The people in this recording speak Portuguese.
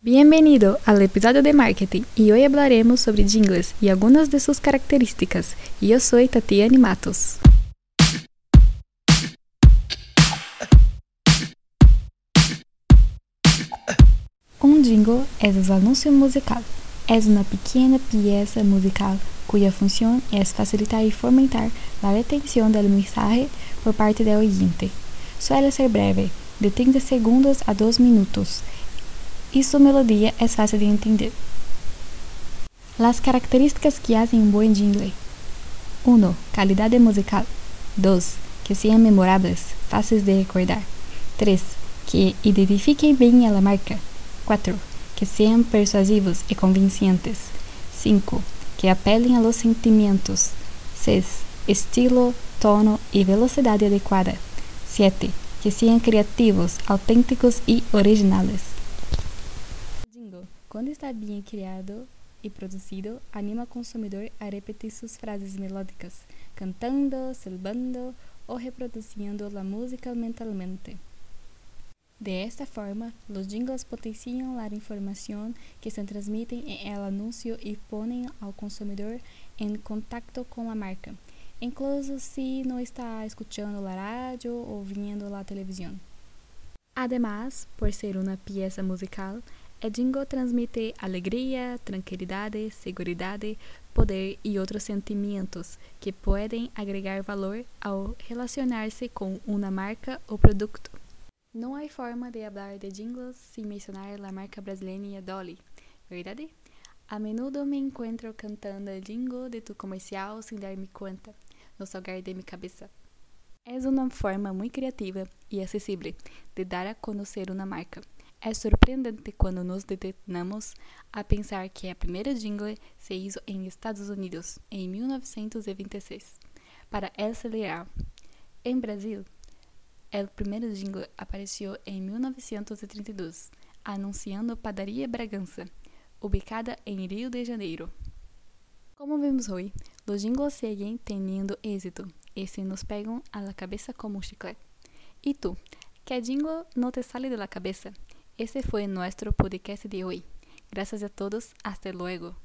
Bienvenido al episodio de marketing y hoy hablaremos sobre jingles y algunas de sus características. Yo soy Tatiana Matos. Un jingle es un anuncio musical. Es una pequeña pieza musical cuya función es facilitar y fomentar la retención del mensaje por parte del oyente. Suele ser breve, de 30 segundos a 2 minutos, y su melodía es fácil de entender. Las características que hacen un buen jingle. 1. Calidad musical. 2. Que sean memorables, fáceis de recordar. 3. Que identifiquem bem a la marca. 4. Que sean persuasivos e convincentes. 5. Que apelem a los sentimentos. 6. Estilo, tono e velocidade adequada. 7. Que sean criativos, autênticos e originales. Quando está bem criado e produzido, anima o consumidor a repetir suas frases melódicas, cantando, silbando ou reproduzindo a música mentalmente. De esta forma, os jingles potenciam a informação que se transmite em el anúncio e põem ao consumidor em contato com a marca, incluso se não está escutando a rádio ou vendo a televisão. Además, por ser uma pieza musical, el jingle transmite alegria, tranquilidade, seguridade, poder e outros sentimentos que podem agregar valor ao relacionar-se com uma marca ou produto. Não há forma de falar de jingles sem mencionar a marca brasileira Dolly, verdade? A menudo me encontro cantando el jingle de tu comercial sem dar-me conta, no salgar de minha cabeça. É uma forma muito criativa e acessível de dar a conhecer uma marca. É surpreendente quando nos detenamos a pensar que a primeira jingle se hizo em Estados Unidos em 1926 para El Cereal. Em Brasil, o primeiro jingle apareceu em 1932, anunciando Padaria Bragança, ubicada em Rio de Janeiro. Como vemos hoje, os jingles seguem tendo êxito e se nos pegam la cabeça como um chiclete. E tu, que jingle não te sale de la cabeza? Ese fue nuestro podcast de hoy. Gracias a todos. Hasta luego.